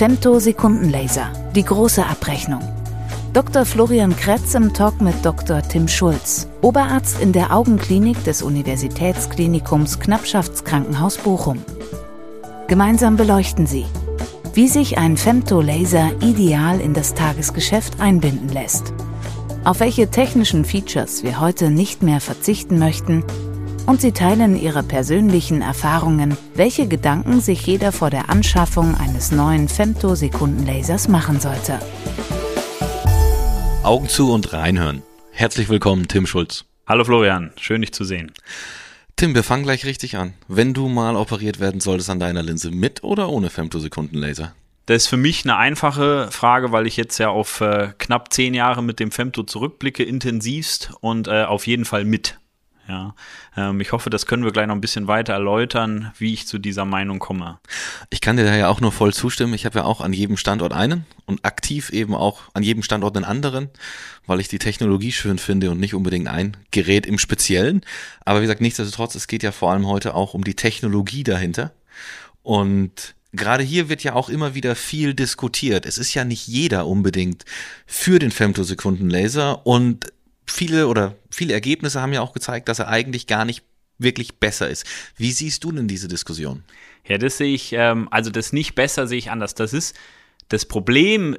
Femtosekundenlaser, die große Abrechnung. Dr. Florian Kretz im Talk mit Dr. Tim Schulz, Oberarzt in der Augenklinik des Universitätsklinikums Knappschaftskrankenhaus Bochum. Gemeinsam beleuchten sie, wie sich ein Femtolaser ideal in das Tagesgeschäft einbinden lässt, auf welche technischen Features wir heute nicht mehr verzichten möchten und sie teilen ihre persönlichen Erfahrungen, welche Gedanken sich jeder vor der Anschaffung eines neuen Femtosekundenlasers machen sollte. Augen zu und reinhören. Herzlich willkommen, Tim Schulz. Hallo Florian, schön dich zu sehen. Tim, wir fangen gleich richtig an. Wenn du mal operiert werden solltest an deiner Linse, mit oder ohne Femtosekundenlaser? Das ist für mich eine einfache Frage, weil ich jetzt ja auf äh, knapp zehn Jahre mit dem Femto zurückblicke, intensivst und äh, auf jeden Fall mit. Ja, ähm, ich hoffe, das können wir gleich noch ein bisschen weiter erläutern, wie ich zu dieser Meinung komme. Ich kann dir da ja auch nur voll zustimmen. Ich habe ja auch an jedem Standort einen und aktiv eben auch an jedem Standort einen anderen, weil ich die Technologie schön finde und nicht unbedingt ein Gerät im Speziellen. Aber wie gesagt, nichtsdestotrotz, es geht ja vor allem heute auch um die Technologie dahinter. Und Gerade hier wird ja auch immer wieder viel diskutiert. Es ist ja nicht jeder unbedingt für den Femtosekundenlaser und viele oder viele Ergebnisse haben ja auch gezeigt, dass er eigentlich gar nicht wirklich besser ist. Wie siehst du denn diese Diskussion? Ja, das sehe ich, ähm, also das nicht besser sehe ich anders. Das ist das Problem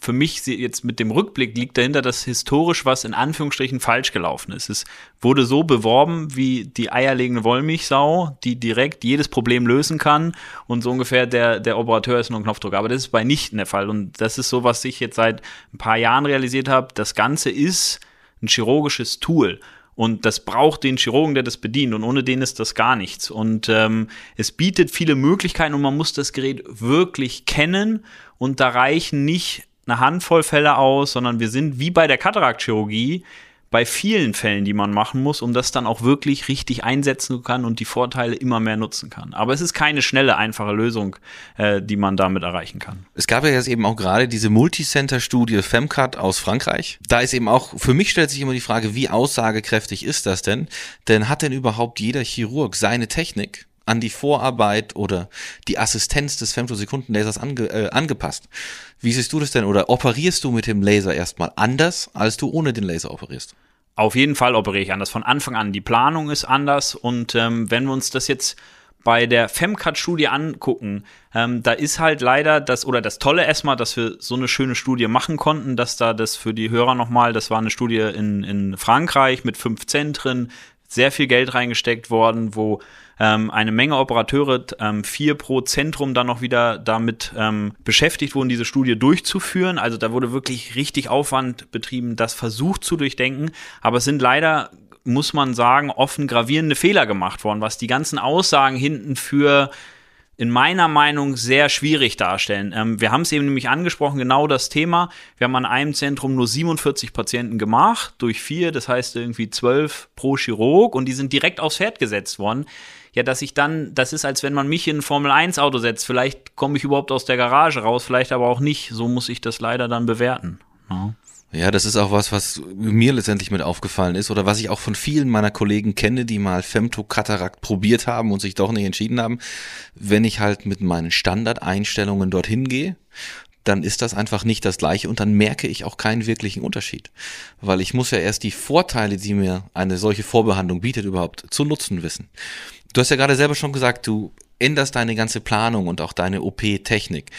für mich jetzt mit dem Rückblick liegt dahinter, dass historisch was in Anführungsstrichen falsch gelaufen ist. Es wurde so beworben wie die eierlegende Wollmilchsau, die direkt jedes Problem lösen kann und so ungefähr der, der Operateur ist nur ein Knopfdruck. Aber das ist bei nicht der Fall und das ist so, was ich jetzt seit ein paar Jahren realisiert habe. Das Ganze ist ein chirurgisches Tool. Und das braucht den Chirurgen, der das bedient. Und ohne den ist das gar nichts. Und ähm, es bietet viele Möglichkeiten und man muss das Gerät wirklich kennen. Und da reichen nicht eine Handvoll Fälle aus, sondern wir sind wie bei der Kataraktchirurgie bei vielen Fällen, die man machen muss, um das dann auch wirklich richtig einsetzen kann und die Vorteile immer mehr nutzen kann. Aber es ist keine schnelle, einfache Lösung, äh, die man damit erreichen kann. Es gab ja jetzt eben auch gerade diese Multicenter-Studie FemCut aus Frankreich. Da ist eben auch, für mich stellt sich immer die Frage, wie aussagekräftig ist das denn? Denn hat denn überhaupt jeder Chirurg seine Technik? An die Vorarbeit oder die Assistenz des Femtosekundenlasers ange, äh, angepasst. Wie siehst du das denn? Oder operierst du mit dem Laser erstmal anders, als du ohne den Laser operierst? Auf jeden Fall operiere ich anders. Von Anfang an. Die Planung ist anders. Und ähm, wenn wir uns das jetzt bei der FemCut-Studie angucken, ähm, da ist halt leider das, oder das Tolle erstmal, dass wir so eine schöne Studie machen konnten, dass da das für die Hörer nochmal, das war eine Studie in, in Frankreich mit fünf Zentren, sehr viel Geld reingesteckt worden, wo ähm, eine Menge Operateure, ähm, vier pro Zentrum dann noch wieder damit ähm, beschäftigt wurden, diese Studie durchzuführen. Also da wurde wirklich richtig Aufwand betrieben, das versucht zu durchdenken. Aber es sind leider muss man sagen, offen gravierende Fehler gemacht worden, was die ganzen Aussagen hinten für in meiner Meinung sehr schwierig darstellen. Ähm, wir haben es eben nämlich angesprochen, genau das Thema. Wir haben an einem Zentrum nur 47 Patienten gemacht, durch vier, das heißt irgendwie zwölf pro Chirurg und die sind direkt aufs Pferd gesetzt worden. Ja, dass ich dann, das ist, als wenn man mich in ein Formel-1-Auto setzt. Vielleicht komme ich überhaupt aus der Garage raus, vielleicht aber auch nicht. So muss ich das leider dann bewerten. Ja. Ja, das ist auch was, was mir letztendlich mit aufgefallen ist oder was ich auch von vielen meiner Kollegen kenne, die mal Femtokatarakt probiert haben und sich doch nicht entschieden haben. Wenn ich halt mit meinen Standardeinstellungen dorthin gehe, dann ist das einfach nicht das gleiche und dann merke ich auch keinen wirklichen Unterschied. Weil ich muss ja erst die Vorteile, die mir eine solche Vorbehandlung bietet, überhaupt zu nutzen wissen. Du hast ja gerade selber schon gesagt, du änderst deine ganze Planung und auch deine OP-Technik.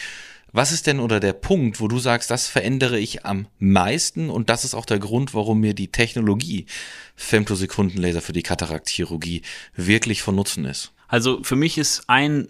Was ist denn oder der Punkt, wo du sagst, das verändere ich am meisten und das ist auch der Grund, warum mir die Technologie Femtosekundenlaser für die Kataraktchirurgie wirklich von Nutzen ist? Also für mich ist ein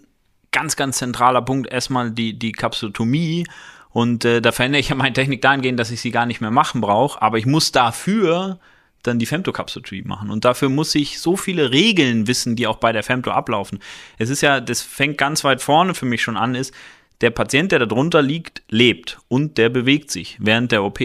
ganz, ganz zentraler Punkt erstmal die, die Kapsotomie. Und äh, da verändere ich ja meine Technik dahingehend, dass ich sie gar nicht mehr machen brauche. Aber ich muss dafür dann die Femtokapsotomie machen. Und dafür muss ich so viele Regeln wissen, die auch bei der Femto ablaufen. Es ist ja, das fängt ganz weit vorne für mich schon an, ist, der Patient, der darunter liegt, lebt und der bewegt sich während der OP.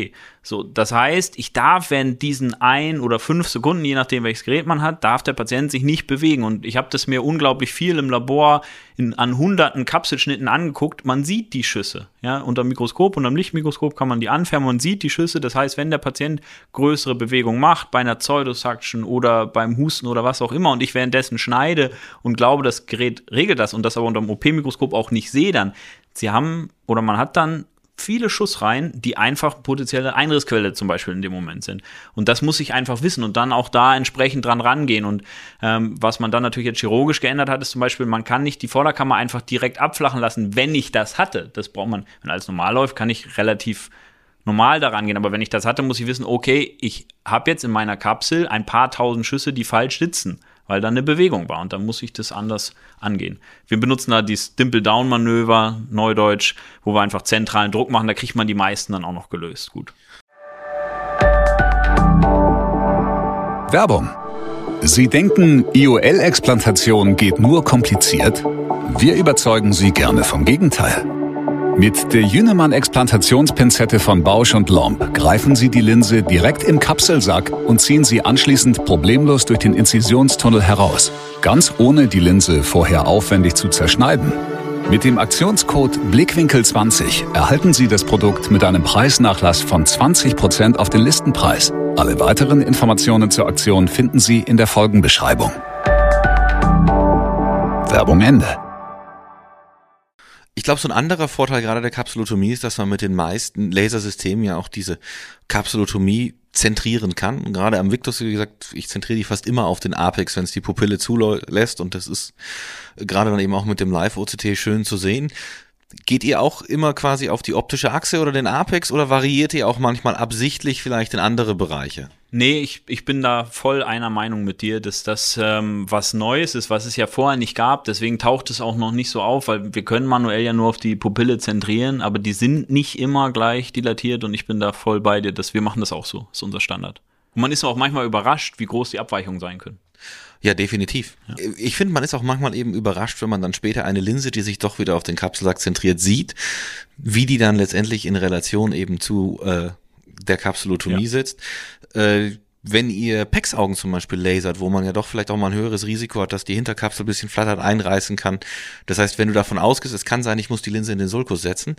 So, das heißt, ich darf während diesen ein oder fünf Sekunden, je nachdem welches Gerät man hat, darf der Patient sich nicht bewegen. Und ich habe das mir unglaublich viel im Labor in, an hunderten Kapselschnitten angeguckt. Man sieht die Schüsse. Ja, unter dem Mikroskop, unter dem Lichtmikroskop kann man die anfärben. Man sieht die Schüsse. Das heißt, wenn der Patient größere Bewegung macht, bei einer Pseudosuction oder beim Husten oder was auch immer, und ich währenddessen schneide und glaube, das Gerät regelt das und das aber unter dem OP-Mikroskop auch nicht sehe, dann sie haben oder man hat dann viele Schussreihen, die einfach potenzielle Einrissquelle zum Beispiel in dem Moment sind. Und das muss ich einfach wissen und dann auch da entsprechend dran rangehen. Und ähm, was man dann natürlich jetzt chirurgisch geändert hat, ist zum Beispiel, man kann nicht die Vorderkammer einfach direkt abflachen lassen, wenn ich das hatte. Das braucht man, wenn alles normal läuft, kann ich relativ normal daran gehen. Aber wenn ich das hatte, muss ich wissen, okay, ich habe jetzt in meiner Kapsel ein paar tausend Schüsse, die falsch sitzen weil da eine Bewegung war und dann muss ich das anders angehen. Wir benutzen da dieses Dimple-Down-Manöver, Neudeutsch, wo wir einfach zentralen Druck machen, da kriegt man die meisten dann auch noch gelöst. Gut. Werbung. Sie denken, IOL-Explantation geht nur kompliziert? Wir überzeugen Sie gerne vom Gegenteil. Mit der Jünemann-Explantationspinzette von Bausch und Lomb greifen Sie die Linse direkt im Kapselsack und ziehen sie anschließend problemlos durch den Inzisionstunnel heraus, ganz ohne die Linse vorher aufwendig zu zerschneiden. Mit dem Aktionscode Blickwinkel20 erhalten Sie das Produkt mit einem Preisnachlass von 20% auf den Listenpreis. Alle weiteren Informationen zur Aktion finden Sie in der Folgenbeschreibung. Werbung Ende. Ich glaube, so ein anderer Vorteil gerade der Kapsulotomie ist, dass man mit den meisten Lasersystemen ja auch diese Kapsulotomie zentrieren kann. Und gerade am Victus, wie gesagt, ich zentriere die fast immer auf den Apex, wenn es die Pupille zulässt. Und das ist gerade dann eben auch mit dem Live-OCT schön zu sehen. Geht ihr auch immer quasi auf die optische Achse oder den Apex oder variiert ihr auch manchmal absichtlich vielleicht in andere Bereiche? Nee, ich, ich bin da voll einer Meinung mit dir, dass das ähm, was Neues ist, was es ja vorher nicht gab. Deswegen taucht es auch noch nicht so auf, weil wir können manuell ja nur auf die Pupille zentrieren, aber die sind nicht immer gleich dilatiert und ich bin da voll bei dir, dass wir machen das auch so. Das ist unser Standard. Und man ist auch manchmal überrascht, wie groß die Abweichungen sein können. Ja, definitiv. Ja. Ich finde, man ist auch manchmal eben überrascht, wenn man dann später eine Linse, die sich doch wieder auf den Kapselsack zentriert, sieht, wie die dann letztendlich in Relation eben zu äh, der Kapsulotomie ja. sitzt. Äh, wenn ihr Pex-Augen zum Beispiel lasert, wo man ja doch vielleicht auch mal ein höheres Risiko hat, dass die Hinterkapsel ein bisschen flattert einreißen kann. Das heißt, wenn du davon ausgehst, es kann sein, ich muss die Linse in den Sulkus setzen,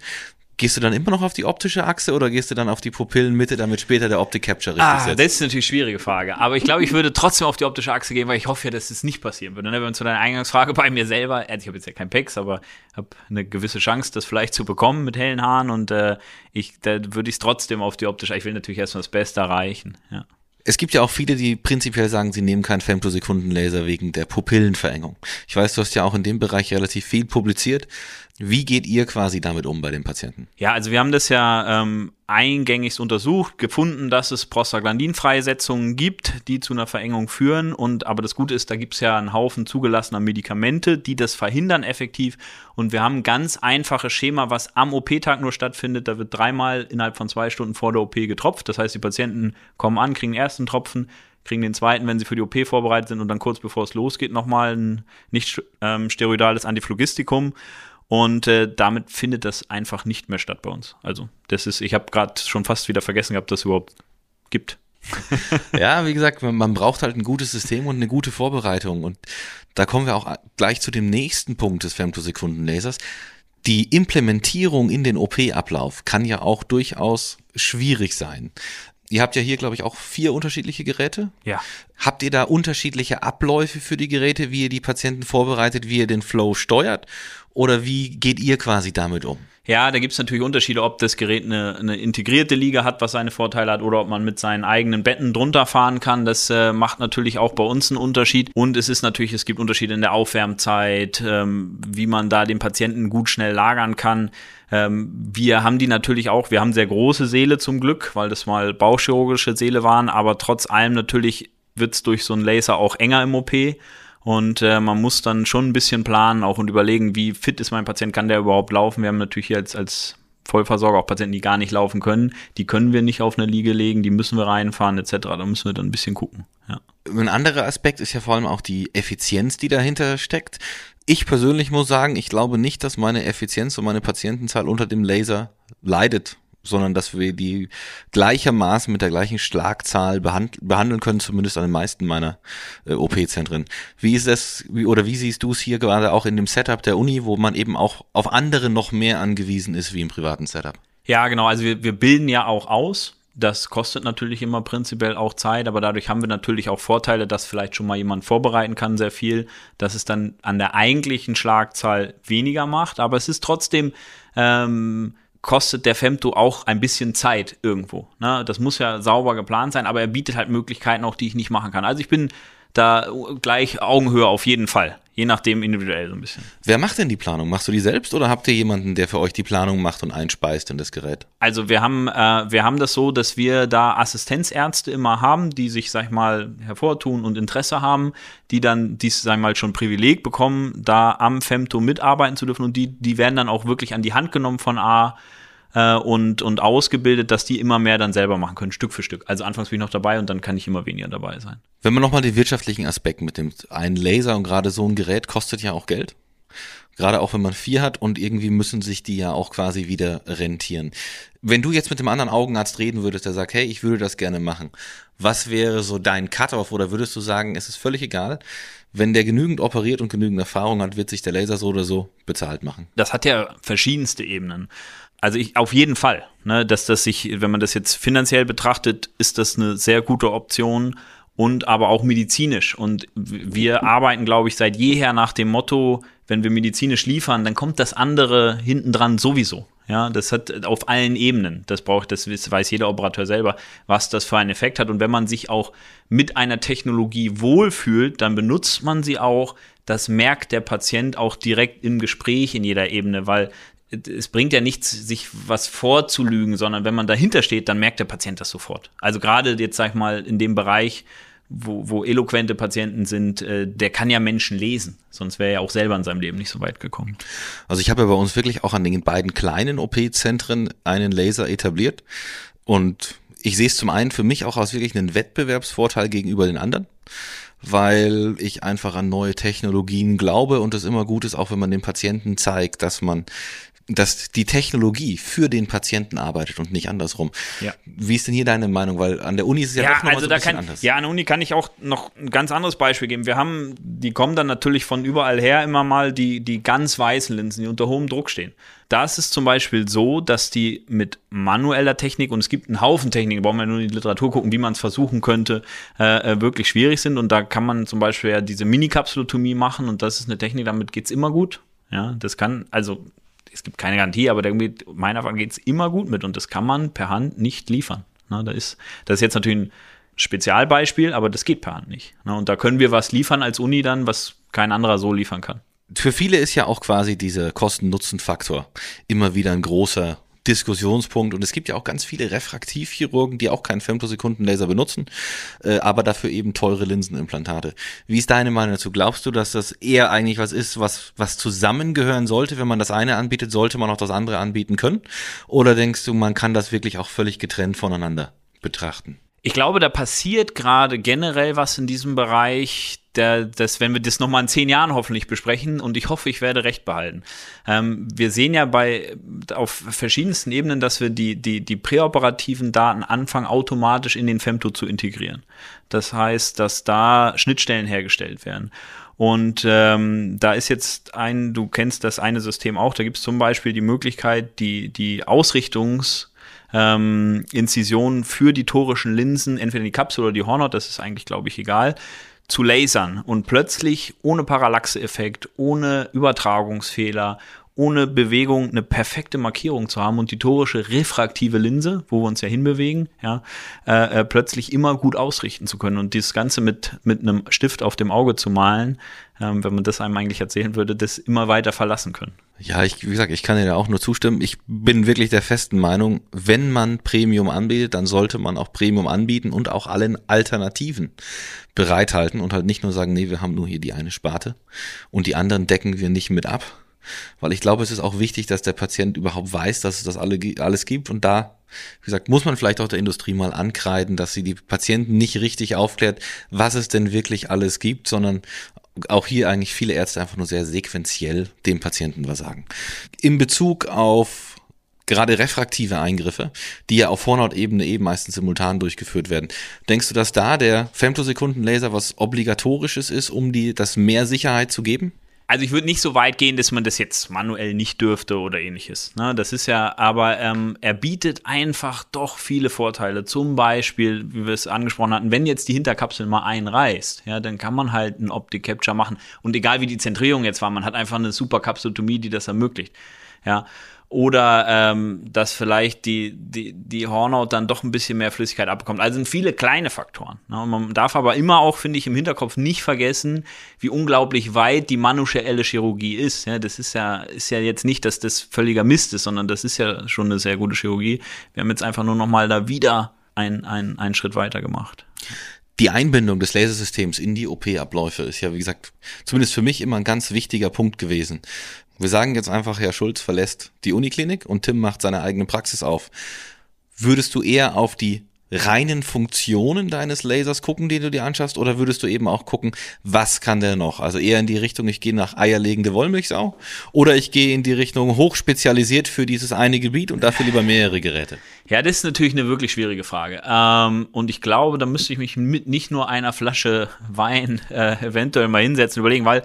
Gehst du dann immer noch auf die optische Achse oder gehst du dann auf die Pupillenmitte, damit später der Optic Capture richtig ah, setzt? Das ist natürlich eine schwierige Frage. Aber ich glaube, ich würde trotzdem auf die optische Achse gehen, weil ich hoffe ja, dass es nicht passieren würde. Ne? Wenn zu deiner Eingangsfrage bei mir selber, ich habe jetzt ja kein Pex, aber habe eine gewisse Chance, das vielleicht zu bekommen mit hellen Haaren und äh, ich, da würde ich es trotzdem auf die optische, ich will natürlich erstmal das Beste erreichen. Ja. Es gibt ja auch viele, die prinzipiell sagen, sie nehmen keinen Femtosekundenlaser wegen der Pupillenverengung. Ich weiß, du hast ja auch in dem Bereich relativ viel publiziert. Wie geht ihr quasi damit um bei den Patienten? Ja, also wir haben das ja ähm, eingängigst untersucht, gefunden, dass es Prostaglandinfreisetzungen gibt, die zu einer Verengung führen. Und aber das Gute ist, da gibt es ja einen Haufen zugelassener Medikamente, die das verhindern effektiv. Und wir haben ein ganz einfaches Schema, was am OP-Tag nur stattfindet. Da wird dreimal innerhalb von zwei Stunden vor der OP getropft. Das heißt, die Patienten kommen an, kriegen den ersten Tropfen, kriegen den zweiten, wenn sie für die OP vorbereitet sind und dann kurz bevor es losgeht, nochmal ein nicht ähm, steroidales Antiphlogistikum. Und äh, damit findet das einfach nicht mehr statt bei uns. Also, das ist, ich habe gerade schon fast wieder vergessen gehabt, dass es überhaupt gibt. ja, wie gesagt, man, braucht halt ein gutes System und eine gute Vorbereitung. Und da kommen wir auch gleich zu dem nächsten Punkt des Femtosekundenlasers. Die Implementierung in den OP-Ablauf kann ja auch durchaus schwierig sein. Ihr habt ja hier, glaube ich, auch vier unterschiedliche Geräte. Ja. Habt ihr da unterschiedliche Abläufe für die Geräte, wie ihr die Patienten vorbereitet, wie ihr den Flow steuert? Oder wie geht ihr quasi damit um? Ja, da gibt es natürlich Unterschiede, ob das Gerät eine, eine, integrierte Liga hat, was seine Vorteile hat, oder ob man mit seinen eigenen Betten drunter fahren kann. Das äh, macht natürlich auch bei uns einen Unterschied. Und es ist natürlich, es gibt Unterschiede in der Aufwärmzeit, ähm, wie man da den Patienten gut schnell lagern kann. Ähm, wir haben die natürlich auch, wir haben sehr große Seele zum Glück, weil das mal bauchchirurgische Seele waren, aber trotz allem natürlich wird es durch so einen Laser auch enger im OP. Und äh, man muss dann schon ein bisschen planen auch und überlegen, wie fit ist mein Patient, kann der überhaupt laufen. Wir haben natürlich hier als, als Vollversorger auch Patienten, die gar nicht laufen können. Die können wir nicht auf eine Liege legen, die müssen wir reinfahren etc. Da müssen wir dann ein bisschen gucken. Ja. Ein anderer Aspekt ist ja vor allem auch die Effizienz, die dahinter steckt. Ich persönlich muss sagen, ich glaube nicht, dass meine Effizienz und meine Patientenzahl unter dem Laser leidet sondern dass wir die gleichermaßen mit der gleichen Schlagzahl behand behandeln können, zumindest an den meisten meiner äh, OP-Zentren. Wie ist das, wie, oder wie siehst du es hier gerade auch in dem Setup der Uni, wo man eben auch auf andere noch mehr angewiesen ist wie im privaten Setup? Ja, genau. Also wir, wir bilden ja auch aus. Das kostet natürlich immer prinzipiell auch Zeit, aber dadurch haben wir natürlich auch Vorteile, dass vielleicht schon mal jemand vorbereiten kann, sehr viel, dass es dann an der eigentlichen Schlagzahl weniger macht, aber es ist trotzdem ähm, kostet der Femto auch ein bisschen Zeit irgendwo. Ne? Das muss ja sauber geplant sein, aber er bietet halt Möglichkeiten auch, die ich nicht machen kann. Also ich bin da gleich Augenhöhe auf jeden Fall. Je nachdem individuell so ein bisschen. Wer macht denn die Planung? Machst du die selbst oder habt ihr jemanden, der für euch die Planung macht und einspeist in das Gerät? Also wir haben, äh, wir haben das so, dass wir da Assistenzärzte immer haben, die sich, sag ich mal, hervortun und Interesse haben, die dann dies, sag ich mal, schon Privileg bekommen, da am Femto mitarbeiten zu dürfen und die, die werden dann auch wirklich an die Hand genommen von A äh, und, und ausgebildet, dass die immer mehr dann selber machen können, Stück für Stück. Also anfangs bin ich noch dabei und dann kann ich immer weniger dabei sein. Wenn man nochmal den wirtschaftlichen Aspekt mit dem, ein Laser und gerade so ein Gerät kostet ja auch Geld. Gerade auch wenn man vier hat und irgendwie müssen sich die ja auch quasi wieder rentieren. Wenn du jetzt mit dem anderen Augenarzt reden würdest, der sagt, hey, ich würde das gerne machen. Was wäre so dein Cut-off oder würdest du sagen, es ist völlig egal? Wenn der genügend operiert und genügend Erfahrung hat, wird sich der Laser so oder so bezahlt machen. Das hat ja verschiedenste Ebenen. Also ich auf jeden Fall, ne, dass das sich, wenn man das jetzt finanziell betrachtet, ist das eine sehr gute Option und aber auch medizinisch. Und wir arbeiten, glaube ich, seit jeher nach dem Motto, wenn wir medizinisch liefern, dann kommt das andere hinten dran sowieso. Ja, das hat auf allen Ebenen, das braucht, das weiß jeder Operateur selber, was das für einen Effekt hat. Und wenn man sich auch mit einer Technologie wohlfühlt, dann benutzt man sie auch. Das merkt der Patient auch direkt im Gespräch in jeder Ebene, weil es bringt ja nichts, sich was vorzulügen, sondern wenn man dahinter steht, dann merkt der Patient das sofort. Also gerade jetzt, sag ich mal, in dem Bereich, wo, wo eloquente Patienten sind, äh, der kann ja Menschen lesen. Sonst wäre er ja auch selber in seinem Leben nicht so weit gekommen. Also ich habe ja bei uns wirklich auch an den beiden kleinen OP-Zentren einen Laser etabliert. Und ich sehe es zum einen für mich auch als wirklich einen Wettbewerbsvorteil gegenüber den anderen weil ich einfach an neue Technologien glaube und es immer gut ist, auch wenn man dem Patienten zeigt, dass man dass die Technologie für den Patienten arbeitet und nicht andersrum. Ja. Wie ist denn hier deine Meinung? Weil an der Uni ist es ja, ja doch noch also so ein bisschen kann, anders. Ja, an der Uni kann ich auch noch ein ganz anderes Beispiel geben. Wir haben, die kommen dann natürlich von überall her immer mal die, die ganz weißen Linsen, die unter hohem Druck stehen. Da ist es zum Beispiel so, dass die mit manueller Technik, und es gibt einen Haufen Techniken, brauchen wir nur in die Literatur gucken, wie man es versuchen könnte, äh, äh, wirklich schwierig sind. Und da kann man zum Beispiel ja diese Mini-Kapsulotomie machen und das ist eine Technik, damit geht's immer gut. Ja, das kann, also es gibt keine Garantie, aber irgendwie, meiner Erfahrung geht es immer gut mit und das kann man per Hand nicht liefern. Na, da ist, das ist jetzt natürlich ein Spezialbeispiel, aber das geht per Hand nicht. Na, und da können wir was liefern als Uni dann, was kein anderer so liefern kann. Für viele ist ja auch quasi dieser Kosten-Nutzen-Faktor immer wieder ein großer Diskussionspunkt. Und es gibt ja auch ganz viele Refraktivchirurgen, die auch keinen Femtosekundenlaser benutzen, äh, aber dafür eben teure Linsenimplantate. Wie ist deine Meinung dazu? Glaubst du, dass das eher eigentlich was ist, was, was zusammengehören sollte? Wenn man das eine anbietet, sollte man auch das andere anbieten können? Oder denkst du, man kann das wirklich auch völlig getrennt voneinander betrachten? Ich glaube, da passiert gerade generell was in diesem Bereich, der, das, wenn wir das nochmal in zehn Jahren hoffentlich besprechen und ich hoffe, ich werde recht behalten. Ähm, wir sehen ja bei, auf verschiedensten Ebenen, dass wir die, die, die präoperativen Daten anfangen, automatisch in den Femto zu integrieren. Das heißt, dass da Schnittstellen hergestellt werden. Und ähm, da ist jetzt ein, du kennst das eine System auch, da gibt es zum Beispiel die Möglichkeit, die, die Ausrichtungs- ähm, Inzisionen für die torischen Linsen, entweder die Kapsel oder die Hornhaut, das ist eigentlich, glaube ich, egal, zu lasern. Und plötzlich ohne Parallaxe-Effekt, ohne Übertragungsfehler, ohne Bewegung eine perfekte Markierung zu haben und die torische refraktive Linse, wo wir uns ja hinbewegen, ja, äh, äh, plötzlich immer gut ausrichten zu können und dieses Ganze mit, mit einem Stift auf dem Auge zu malen, ähm, wenn man das einem eigentlich erzählen würde, das immer weiter verlassen können. Ja, ich, wie gesagt, ich kann dir da auch nur zustimmen. Ich bin wirklich der festen Meinung, wenn man Premium anbietet, dann sollte man auch Premium anbieten und auch allen Alternativen bereithalten und halt nicht nur sagen, nee, wir haben nur hier die eine Sparte und die anderen decken wir nicht mit ab weil ich glaube, es ist auch wichtig, dass der Patient überhaupt weiß, dass es das alle, alles gibt. Und da, wie gesagt, muss man vielleicht auch der Industrie mal ankreiden, dass sie die Patienten nicht richtig aufklärt, was es denn wirklich alles gibt, sondern auch hier eigentlich viele Ärzte einfach nur sehr sequenziell dem Patienten was sagen. In Bezug auf gerade refraktive Eingriffe, die ja auf Vorhautebene eben meistens simultan durchgeführt werden. Denkst du, dass da der Femtosekundenlaser was obligatorisches ist, um die das mehr Sicherheit zu geben? Also ich würde nicht so weit gehen, dass man das jetzt manuell nicht dürfte oder ähnliches. Ne? Das ist ja, aber ähm, er bietet einfach doch viele Vorteile. Zum Beispiel, wie wir es angesprochen hatten, wenn jetzt die Hinterkapsel mal einreißt, ja, dann kann man halt ein Optic Capture machen. Und egal wie die Zentrierung jetzt war, man hat einfach eine super Kapsulotomie, die das ermöglicht. Ja, oder ähm, dass vielleicht die, die, die Hornhaut dann doch ein bisschen mehr Flüssigkeit abbekommt. Also sind viele kleine Faktoren. Ne? Man darf aber immer auch, finde ich, im Hinterkopf nicht vergessen, wie unglaublich weit die manuelle Chirurgie ist. Ja, das ist ja, ist ja jetzt nicht, dass das völliger Mist ist, sondern das ist ja schon eine sehr gute Chirurgie. Wir haben jetzt einfach nur noch mal da wieder einen, einen, einen Schritt weiter gemacht die Einbindung des Lasersystems in die OP-Abläufe ist ja, wie gesagt, zumindest für mich immer ein ganz wichtiger Punkt gewesen. Wir sagen jetzt einfach, Herr Schulz verlässt die Uniklinik und Tim macht seine eigene Praxis auf. Würdest du eher auf die reinen Funktionen deines Lasers gucken, die du dir anschaffst, oder würdest du eben auch gucken, was kann der noch? Also eher in die Richtung, ich gehe nach eierlegende Wollmilchsau oder ich gehe in die Richtung hochspezialisiert für dieses eine Gebiet und dafür lieber mehrere Geräte? Ja, das ist natürlich eine wirklich schwierige Frage. Ähm, und ich glaube, da müsste ich mich mit nicht nur einer Flasche Wein äh, eventuell mal hinsetzen, überlegen, weil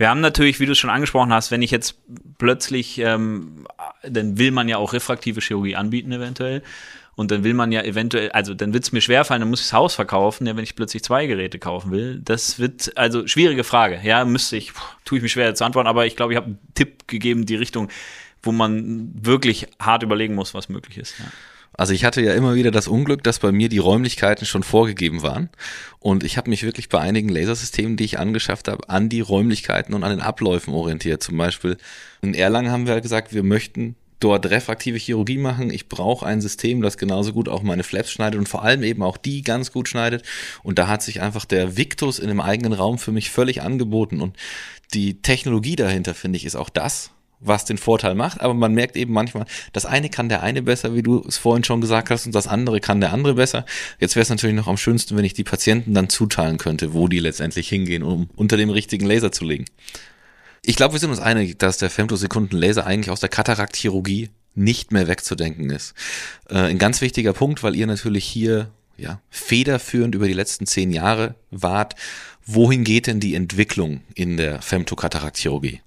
wir haben natürlich, wie du es schon angesprochen hast, wenn ich jetzt plötzlich, ähm, dann will man ja auch refraktive Chirurgie anbieten eventuell. Und dann will man ja eventuell, also dann wird es mir schwerfallen, dann muss ich das Haus verkaufen, ja, wenn ich plötzlich zwei Geräte kaufen will. Das wird, also schwierige Frage. Ja, müsste ich, tue ich mich schwer zu antworten, aber ich glaube, ich habe einen Tipp gegeben, die Richtung, wo man wirklich hart überlegen muss, was möglich ist. Ja. Also ich hatte ja immer wieder das Unglück, dass bei mir die Räumlichkeiten schon vorgegeben waren. Und ich habe mich wirklich bei einigen Lasersystemen, die ich angeschafft habe, an die Räumlichkeiten und an den Abläufen orientiert. Zum Beispiel in Erlangen haben wir halt gesagt, wir möchten dort refraktive Chirurgie machen. Ich brauche ein System, das genauso gut auch meine Flaps schneidet und vor allem eben auch die ganz gut schneidet. Und da hat sich einfach der Victus in einem eigenen Raum für mich völlig angeboten. Und die Technologie dahinter, finde ich, ist auch das, was den Vorteil macht, aber man merkt eben manchmal, das eine kann der eine besser, wie du es vorhin schon gesagt hast, und das andere kann der andere besser. Jetzt wäre es natürlich noch am schönsten, wenn ich die Patienten dann zuteilen könnte, wo die letztendlich hingehen, um unter dem richtigen Laser zu legen. Ich glaube, wir sind uns einig, dass der Femtosekunden-Laser eigentlich aus der Katarakchirurgie nicht mehr wegzudenken ist. Äh, ein ganz wichtiger Punkt, weil ihr natürlich hier ja, federführend über die letzten zehn Jahre wart. Wohin geht denn die Entwicklung in der Femtokatarakchirurgie?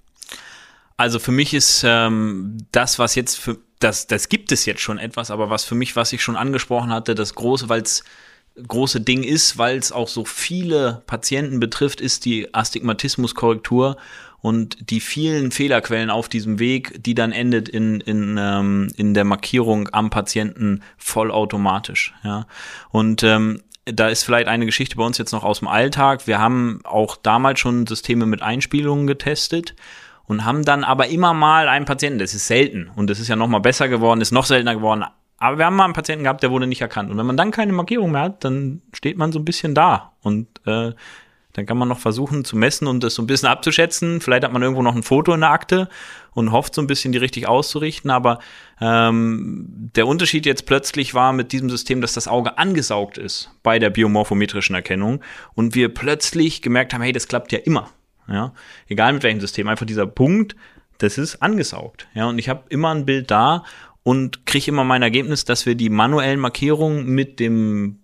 Also für mich ist ähm, das, was jetzt für das, das gibt es jetzt schon etwas, aber was für mich, was ich schon angesprochen hatte, das große, weil es große Ding ist, weil es auch so viele Patienten betrifft, ist die Astigmatismuskorrektur und die vielen Fehlerquellen auf diesem Weg, die dann endet in, in, ähm, in der Markierung am Patienten vollautomatisch. Ja. Und ähm, da ist vielleicht eine Geschichte bei uns jetzt noch aus dem Alltag. Wir haben auch damals schon Systeme mit Einspielungen getestet und haben dann aber immer mal einen Patienten, das ist selten und das ist ja noch mal besser geworden, ist noch seltener geworden, aber wir haben mal einen Patienten gehabt, der wurde nicht erkannt und wenn man dann keine Markierung mehr hat, dann steht man so ein bisschen da und äh, dann kann man noch versuchen zu messen und das so ein bisschen abzuschätzen. Vielleicht hat man irgendwo noch ein Foto in der Akte und hofft so ein bisschen die richtig auszurichten. Aber ähm, der Unterschied jetzt plötzlich war mit diesem System, dass das Auge angesaugt ist bei der biomorphometrischen Erkennung und wir plötzlich gemerkt haben, hey, das klappt ja immer. Ja, egal mit welchem System, einfach dieser Punkt, das ist angesaugt. Ja, und ich habe immer ein Bild da und kriege immer mein Ergebnis, dass wir die manuellen Markierungen mit dem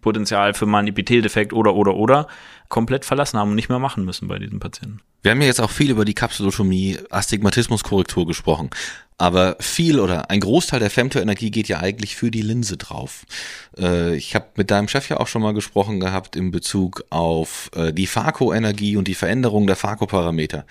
Potenzial für mal einen Epiteldefekt oder oder oder komplett verlassen haben und nicht mehr machen müssen bei diesen Patienten. Wir haben ja jetzt auch viel über die Kapsulotomie, Astigmatismuskorrektur gesprochen. Aber viel oder ein Großteil der Femtoenergie geht ja eigentlich für die Linse drauf. Äh, ich habe mit deinem Chef ja auch schon mal gesprochen gehabt in Bezug auf äh, die Phaco-Energie und die Veränderung der Phaco-Parameter.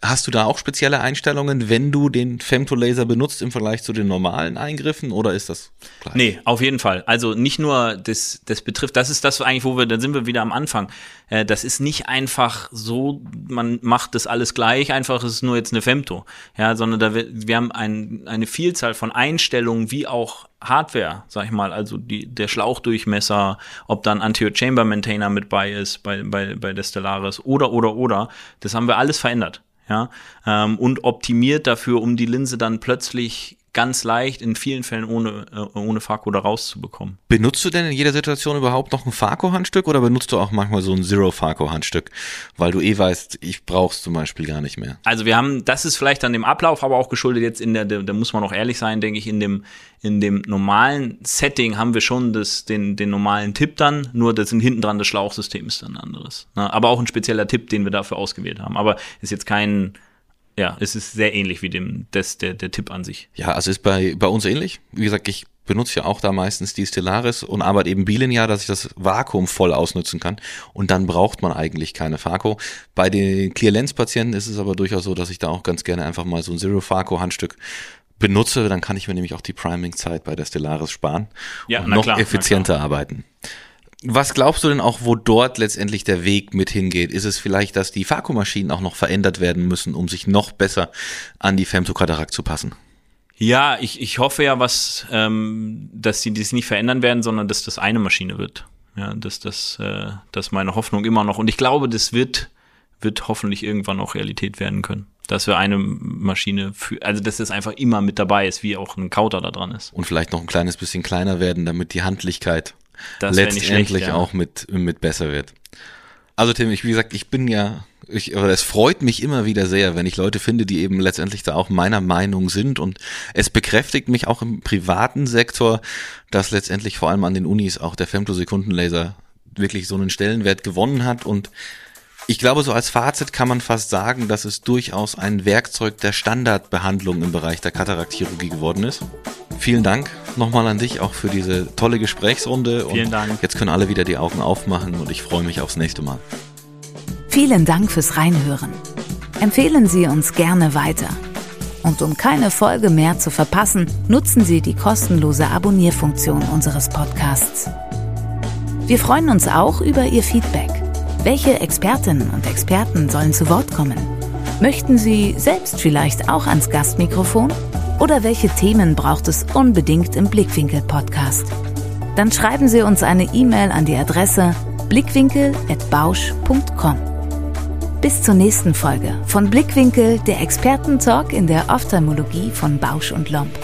Hast du da auch spezielle Einstellungen, wenn du den Femtolaser benutzt im Vergleich zu den normalen Eingriffen oder ist das gleich? Nee, auf jeden Fall. Also nicht nur das, das betrifft, das ist das eigentlich, wo wir, dann sind wir wieder am Anfang. Äh, das ist nicht einfach so, man macht das alles gleich, einfach ist es nur jetzt eine Femto. Ja, sondern da wir, wir haben ein, eine Vielzahl von Einstellungen, wie auch Hardware, sag ich mal, also die, der Schlauchdurchmesser, ob dann Anterior Chamber Maintainer mit bei ist bei, bei, bei der Stellaris oder, oder, oder, das haben wir alles verändert ja, ähm, und optimiert dafür, um die Linse dann plötzlich ganz leicht, in vielen Fällen ohne, äh, ohne Farko da rauszubekommen. Benutzt du denn in jeder Situation überhaupt noch ein Farko-Handstück oder benutzt du auch manchmal so ein Zero-Farko-Handstück, weil du eh weißt, ich brauch's zum Beispiel gar nicht mehr? Also wir haben, das ist vielleicht an dem Ablauf, aber auch geschuldet jetzt in der, da muss man auch ehrlich sein, denke ich, in dem, in dem normalen Setting haben wir schon das, den, den normalen Tipp dann, nur das sind hinten dran das Schlauchsystem ist dann ein anderes. Ne? Aber auch ein spezieller Tipp, den wir dafür ausgewählt haben. Aber ist jetzt kein, ja, es ist sehr ähnlich wie dem, das, der, der Tipp an sich. Ja, also ist bei, bei uns ähnlich. Wie gesagt, ich benutze ja auch da meistens die Stellaris und arbeite eben Bielen dass ich das Vakuum voll ausnutzen kann. Und dann braucht man eigentlich keine Farco. Bei den Clear Lens Patienten ist es aber durchaus so, dass ich da auch ganz gerne einfach mal so ein Zero Farco Handstück benutze. Dann kann ich mir nämlich auch die Priming-Zeit bei der Stellaris sparen Ja, und noch klar, effizienter arbeiten. Was glaubst du denn auch, wo dort letztendlich der Weg mit hingeht? Ist es vielleicht, dass die Farco-Maschinen auch noch verändert werden müssen, um sich noch besser an die Femtokatarak zu passen? Ja, ich, ich hoffe ja, was, ähm, dass sie dies nicht verändern werden, sondern dass das eine Maschine wird. Ja, dass das, äh, das ist meine Hoffnung immer noch. Und ich glaube, das wird, wird hoffentlich irgendwann auch Realität werden können. Dass wir eine Maschine für, also dass das einfach immer mit dabei ist, wie auch ein Kauter da dran ist. Und vielleicht noch ein kleines bisschen kleiner werden, damit die Handlichkeit Das letztendlich schlecht, ja. auch mit, mit besser wird. Also Tim, ich, wie gesagt, ich bin ja, ich, aber es freut mich immer wieder sehr, wenn ich Leute finde, die eben letztendlich da auch meiner Meinung sind und es bekräftigt mich auch im privaten Sektor, dass letztendlich vor allem an den Unis auch der Femtosekundenlaser wirklich so einen Stellenwert gewonnen hat und ich glaube, so als Fazit kann man fast sagen, dass es durchaus ein Werkzeug der Standardbehandlung im Bereich der Kataraktchirurgie geworden ist. Vielen Dank nochmal an dich auch für diese tolle Gesprächsrunde. Vielen und Dank. Jetzt können alle wieder die Augen aufmachen und ich freue mich aufs nächste Mal. Vielen Dank fürs Reinhören. Empfehlen Sie uns gerne weiter. Und um keine Folge mehr zu verpassen, nutzen Sie die kostenlose Abonnierfunktion unseres Podcasts. Wir freuen uns auch über Ihr Feedback. Welche Expertinnen und Experten sollen zu Wort kommen? Möchten Sie selbst vielleicht auch ans Gastmikrofon? Oder welche Themen braucht es unbedingt im Blickwinkel-Podcast? Dann schreiben Sie uns eine E-Mail an die Adresse blickwinkel.bausch.com. Bis zur nächsten Folge von Blickwinkel, der Expertentalk in der Ophthalmologie von Bausch und Lomb.